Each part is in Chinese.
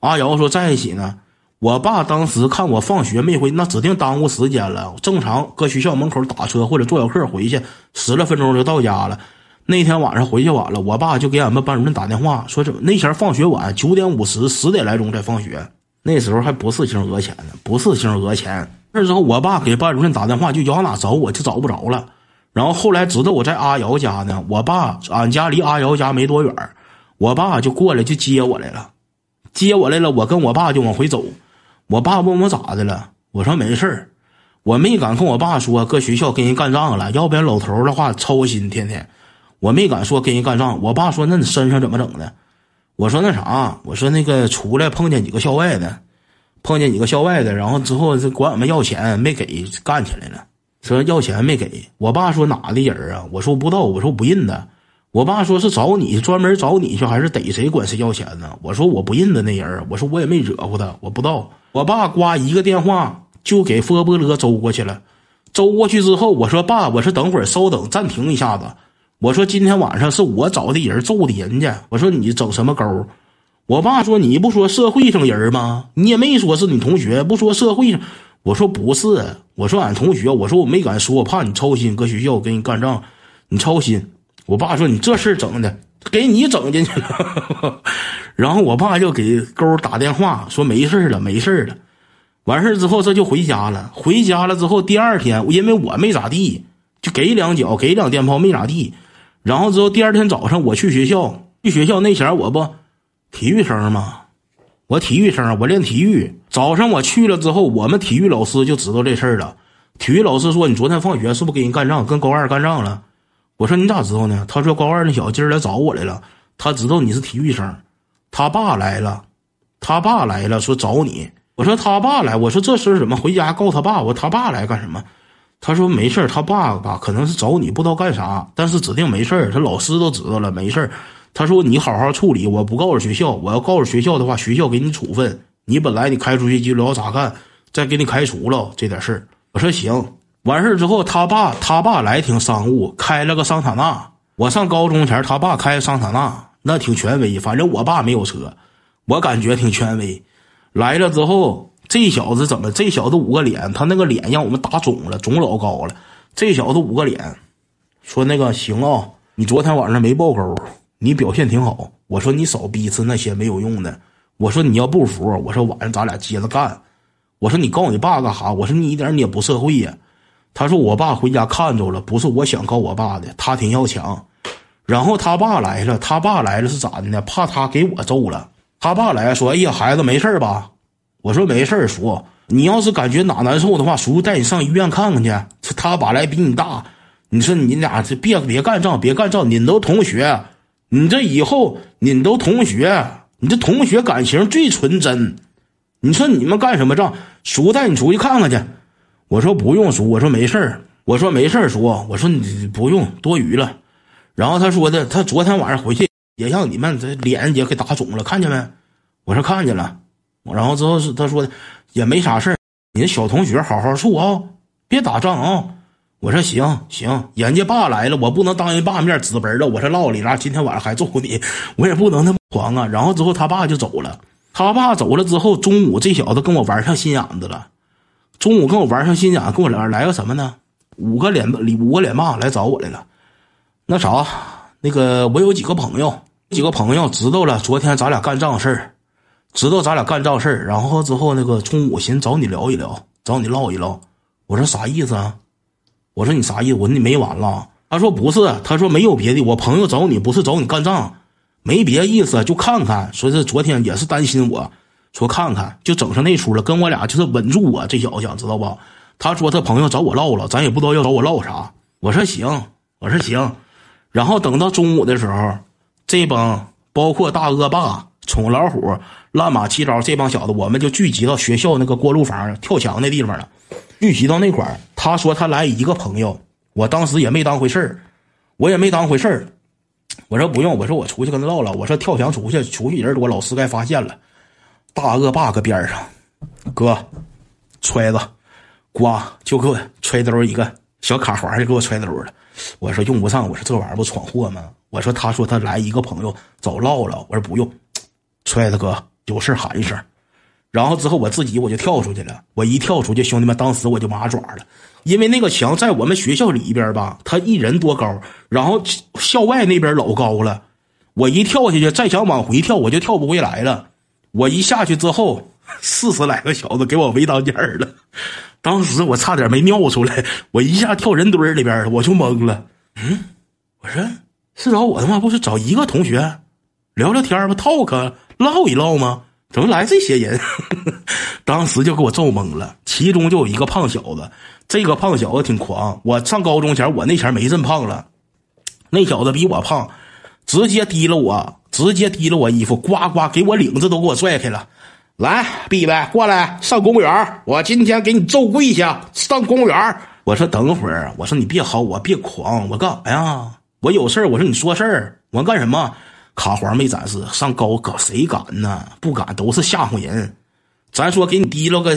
阿瑶说在一起呢。我爸当时看我放学没回，那指定耽误时间了。正常搁学校门口打车或者坐小客回去，十来分钟就到家了。那天晚上回去晚了，我爸就给俺们班主任打电话，说怎么那前放学晚，九点五十，十点来钟才放学。那时候还不是星讹钱呢，不是星讹钱。那时候我爸给班主任打电话，就往哪找我就找不着了。然后后来知道我在阿瑶家呢，我爸俺家离阿瑶家没多远，我爸就过来就接我来了，接我来了，我跟我爸就往回走。我爸问我咋的了，我说没事儿，我没敢跟我爸说搁学校跟人干仗了，要不然老头的话操心天天，我没敢说跟人干仗。我爸说那你身上怎么整的？我说那啥，我说那个出来碰见几个校外的，碰见几个校外的，然后之后是管俺们要钱没给，干起来了。说要钱没给，我爸说哪的人啊？我说不知道，我说不认得。我爸说是找你，专门找你去，还是逮谁管谁要钱呢？我说我不认得那人，我说我也没惹过他，我不知道。我爸挂一个电话就给佛波勒周过去了，周过去之后，我说爸，我说等会儿稍等，暂停一下子。我说今天晚上是我找的人揍的人家，我说你整什么勾？我爸说你不说社会上人吗？你也没说是你同学，不说社会上。我说不是，我说俺同学，我说我没敢说，我怕你操心，搁学校跟你干仗，你操心。我爸说你这事整的，给你整进去了。然后我爸就给勾打电话说没事了，没事了。完事之后这就回家了。回家了之后，第二天因为我没咋地，就给两脚，给两电炮没咋地。然后之后第二天早上我去学校，去学校那前我不体育生吗？我体育生，我练体育。早上我去了之后，我们体育老师就知道这事儿了。体育老师说：“你昨天放学是不是跟人干仗，跟高二干仗了？”我说：“你咋知道呢？”他说：“高二那小子今儿来找我来了，他知道你是体育生。”他爸来了，他爸来了，说找你。我说他爸来，我说这事怎么回家告他爸？我说他爸来干什么？他说没事他爸吧可能是找你，不知道干啥，但是指定没事他老师都知道了，没事他说你好好处理，我不告诉学校，我要告诉学校的话，学校给你处分。你本来你开出去就聊咋干，再给你开除了这点事儿。我说行，完事之后，他爸他爸来挺商务，开了个桑塔纳。我上高中前，他爸开桑塔纳。那挺权威，反正我爸没有车，我感觉挺权威。来了之后，这小子怎么？这小子五个脸，他那个脸让我们打肿了，肿老高了。这小子五个脸，说那个行啊，你昨天晚上没爆沟，你表现挺好。我说你少逼次那些没有用的。我说你要不服，我说晚上咱俩接着干。我说你告你爸干啥？我说你一点你也不社会呀。他说我爸回家看着了，不是我想告我爸的，他挺要强。然后他爸来了，他爸来了是咋的呢？怕他给我揍了。他爸来说：“哎呀，孩子没事吧？”我说：“没事叔，你要是感觉哪难受的话，叔带你上医院看看去。他爸来比你大，你说你俩这别别干仗，别干仗。你都同学，你这以后你都同学，你这同学感情最纯真。你说你们干什么仗？叔带你出去看看去。”我说：“不用叔，我说没事我说没事叔，我说你不用多余了。”然后他说的，他昨天晚上回去也让你们这脸也给打肿了，看见没？我说看见了。然后之后是他说的也没啥事你小同学好好处啊，别打仗啊。我说行行，人家爸来了，我不能当人爸面指门了。我说唠里了，今天晚上还揍你，我也不能那么狂啊。然后之后他爸就走了，他爸走了之后，中午这小子跟我玩上心眼子了。中午跟我玩上心眼，跟我俩来个什么呢？五个脸五个脸霸来找我来了。那啥，那个我有几个朋友，几个朋友知道了昨天咱俩干仗事儿，知道咱俩干仗事儿，然后之后那个中午寻找你聊一聊，找你唠一唠。我说啥意思啊？我说你啥意思？我说你没完了？他说不是，他说没有别的，我朋友找你不是找你干仗，没别意思，就看看。说是昨天也是担心我，说看看就整上那出了，跟我俩就是稳住我这小子想知道不？他说他朋友找我唠了，咱也不知道要找我唠啥。我说行，我说行。然后等到中午的时候，这帮包括大恶霸、宠老虎、乱马七招这帮小子，我们就聚集到学校那个锅炉房跳墙的地方了。聚集到那块儿，他说他来一个朋友，我当时也没当回事儿，我也没当回事儿。我说不用，我说我出去跟他唠唠。我说跳墙出去，出去人多，老师该发现了。大恶霸搁边上，哥，揣子，呱就给我揣兜一个小卡环，就给我揣兜了。我说用不上，我说这玩意儿不闯祸吗？我说他说他来一个朋友找唠唠，我说不用，揣子哥有事喊一声。然后之后我自己我就跳出去了，我一跳出去，兄弟们当时我就麻爪了，因为那个墙在我们学校里边吧，他一人多高，然后校外那边老高了，我一跳下去，再想往回跳，我就跳不回来了。我一下去之后，四十来个小子给我围当间了，当时我差点没尿出来，我一下跳人堆里边，我就懵了。嗯，我说是找我他妈不是找一个同学聊聊天吗？talk 唠一唠吗？怎么来这些人？当时就给我揍懵了。其中就有一个胖小子，这个胖小子挺狂。我上高中前，我那前没这么胖了。那小子比我胖，直接提了我，直接提了我衣服，呱呱给我领子都给我拽开了。来，逼呗，过来上公园我今天给你揍跪下，上公园我说等会儿，我说你别薅我，别狂，我干啥呀？我有事儿我说你说事儿，我干什么？卡环没展示，上高搞谁敢呢？不敢，都是吓唬人。咱说给你提溜个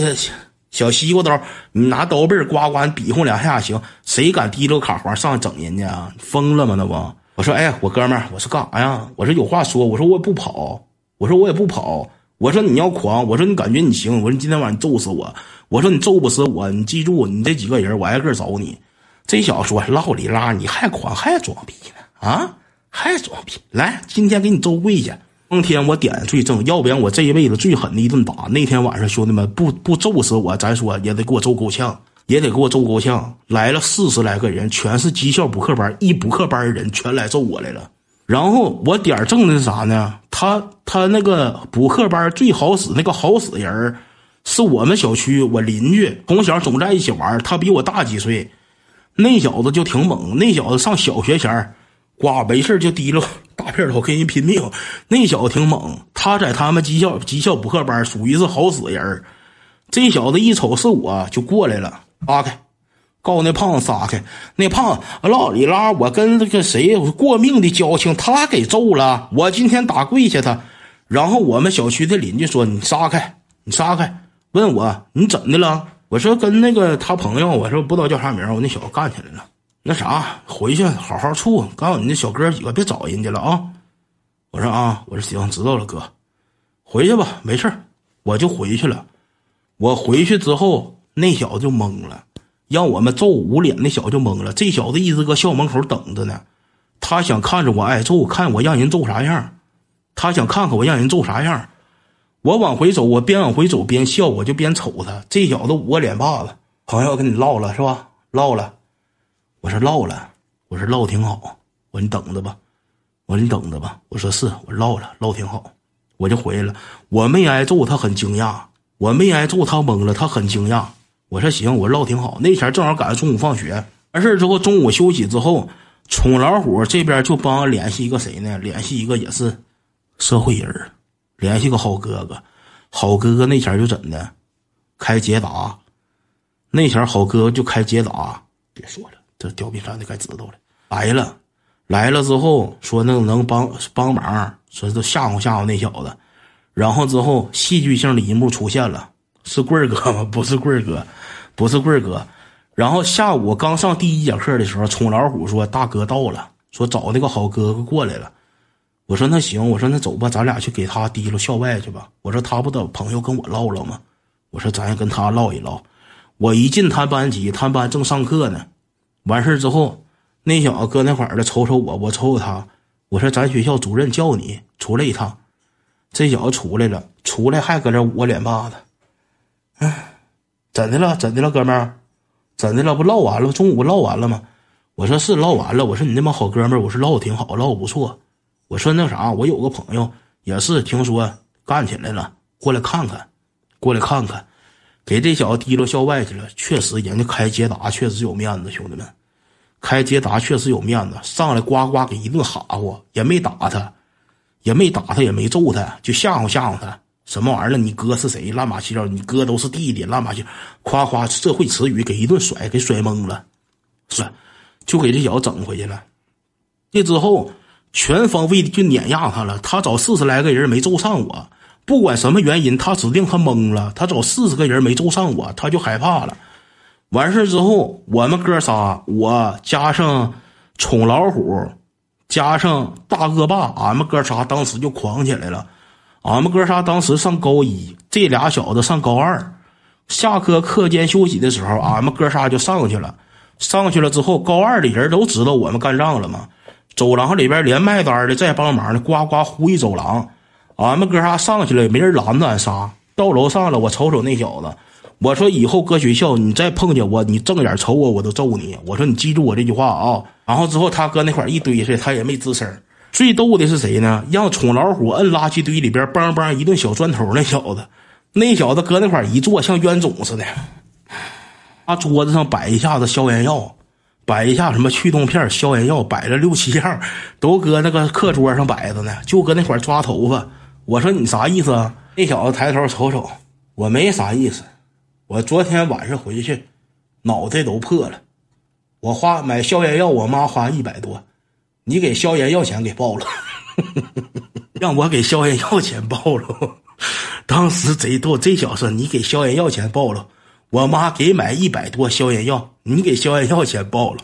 小西瓜刀，你拿刀背呱呱比划两下行。谁敢提溜卡环上整人家？疯了吗？那不？我说，哎呀，我哥们儿，我说干啥呀？我说有话说。我说我也不跑。我说我也不跑。我说你要狂。我说你感觉你行。我说你今天晚上揍死我。我说你揍不死我。你记住，你这几个人，我挨个找你。这小子说唠里拉，你还狂还装逼呢？啊？还装逼！来，今天给你揍跪下。当天我点最正，要不然我这一辈子最狠的一顿打。那天晚上，兄弟们不不揍死我，咱说也得给我揍够呛，也得给我揍够呛。来了四十来个人，全是技校补课班，一补课班的人全来揍我来了。然后我点正的是啥呢？他他那个补课班最好使那个好使人是我们小区我邻居，从小总在一起玩，他比我大几岁。那小子就挺猛，那小子上小学前呱，没事就提溜大片头跟人拼命。那小子挺猛，他在他们技校技校补课班属于是好使人这小子一瞅是我就过来了，撒开，告诉那胖子撒开。那胖子老里拉，我跟这个谁过命的交情，他给揍了。我今天打跪下他，然后我们小区的邻居说：“你撒开，你撒开。”问我你怎的了？我说跟那个他朋友，我说不知道叫啥名我那小子干起来了。那啥，回去好好处。告诉你那小哥几个别找人家了啊！我说啊，我说行，知道了，哥，回去吧，没事我就回去了。我回去之后，那小子就懵了，让我们揍捂脸。那小子就懵了。这小子一直搁校门口等着呢，他想看着我挨揍，看我让人揍啥样。他想看看我让人揍啥样。我往回走，我边往回走边笑，我就边瞅他。这小子捂个脸巴子，朋友跟你唠了是吧？唠了。我说唠了，我说唠挺好，我说你等着吧，我说你等着吧，我说是我唠了，唠挺好，我就回来了。我没挨揍，他很惊讶；我没挨揍，他懵了，他很惊讶。我说行，我唠挺好。那前正好赶上中午放学，完事之后中午休息之后，宠老虎这边就帮联系一个谁呢？联系一个也是社会人联系个好哥哥。好哥哥那前就怎的，开捷达，那前好哥哥就开捷达，别说了。这吊冰山的该知道了，来了，来了之后说那能帮帮忙，说是吓唬吓唬那小子，然后之后戏剧性的一幕出现了，是棍儿哥吗？不是棍儿哥，不是棍儿哥。然后下午刚上第一节课的时候，冲老虎说大哥到了，说找那个好哥哥过来了。我说那行，我说那走吧，咱俩去给他提溜校外去吧。我说他不等朋友跟我唠唠吗？我说咱也跟他唠一唠。我一进他班级，他班正上课呢。完事之后，那小子搁那块儿的瞅瞅我，我瞅瞅他。我说：“咱学校主任叫你出来一趟。”这小子出来了，出来还搁这捂脸巴子。哎，怎的了？怎的了，哥们儿？怎的了？不唠完了？中午唠完了吗？我说是唠完了。我说你那帮好哥们儿，我说唠的挺好，唠的不错。我说那啥，我有个朋友也是听说干起来了，过来看看，过来看看。给这小子提溜校外去了，确实人家开捷达确实有面子，兄弟们，开捷达确实有面子。上来呱呱给一顿哈呼，也没打他，也没打他，也没揍他，就吓唬吓唬他。什么玩意儿了？你哥是谁？乱八七糟，你哥都是弟弟，乱八七，夸夸社会词语给一顿甩，给甩懵了，是，就给这小子整回去了。这之后全方位的就碾压他了，他找四十来个人没揍上我。不管什么原因，他指定他懵了。他找四十个人没揍上我，他就害怕了。完事之后，我们哥仨，我加上宠老虎，加上大恶霸，俺们哥仨当时就狂起来了。俺们哥仨当时上高一，这俩小子上高二。下课课间休息的时候，俺们哥仨就上去了。上去了之后，高二的人都知道我们干仗了嘛。走廊里边连卖单的在帮忙的，呱呱呼一走廊。俺们哥仨上去了，也没人拦着俺仨。到楼上了，我瞅瞅那小子，我说以后搁学校你再碰见我，你正眼瞅我，我都揍你。我说你记住我这句话啊。然后之后他搁那块一堆去，他也没吱声。最逗的是谁呢？让宠老虎摁垃圾堆里边，梆梆一顿小砖头那小子。那小子搁那块一坐，像冤种似的。他，桌子上摆一下子消炎药，摆一下什么去痛片、消炎药，摆了六七样，都搁那个课桌上摆着呢。就搁那块抓头发。我说你啥意思啊？那小子抬头瞅瞅，我没啥意思。我昨天晚上回去，脑袋都破了。我花买消炎药，我妈花一百多，你给消炎药钱给报了，让我给消炎药钱报了。当时贼逗，这小子你给消炎药钱报了，我妈给买一百多消炎药，你给消炎药钱报了。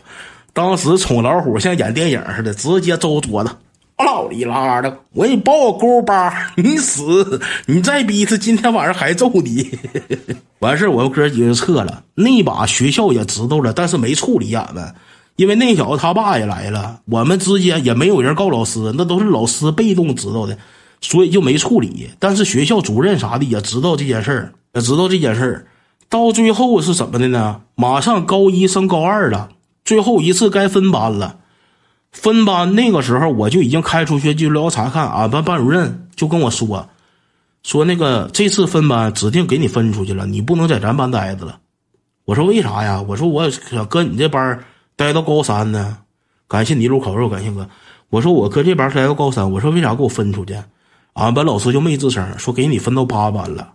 当时宠老虎像演电影似的，直接周桌子，老里拉的，我给你报个勾八，你死！你再逼一次，今天晚上还揍你。完事我们哥几个撤了。那把学校也知道了，但是没处理俺们，因为那小子他爸也来了，我们之间也没有人告老师，那都是老师被动知道的。所以就没处理，但是学校主任啥的也知道这件事儿，也知道这件事儿。到最后是怎么的呢？马上高一升高二了，最后一次该分班了。分班那个时候我就已经开出去就要查看，俺班班主任就跟我说，说那个这次分班指定给你分出去了，你不能在咱班待着了。我说为啥呀？我说我想搁你这班待到高三呢。感谢泥路烤肉，感谢哥。我说我哥这边待到高三，我说为啥给我分出去？俺班老师就没吱声，说给你分到八班了。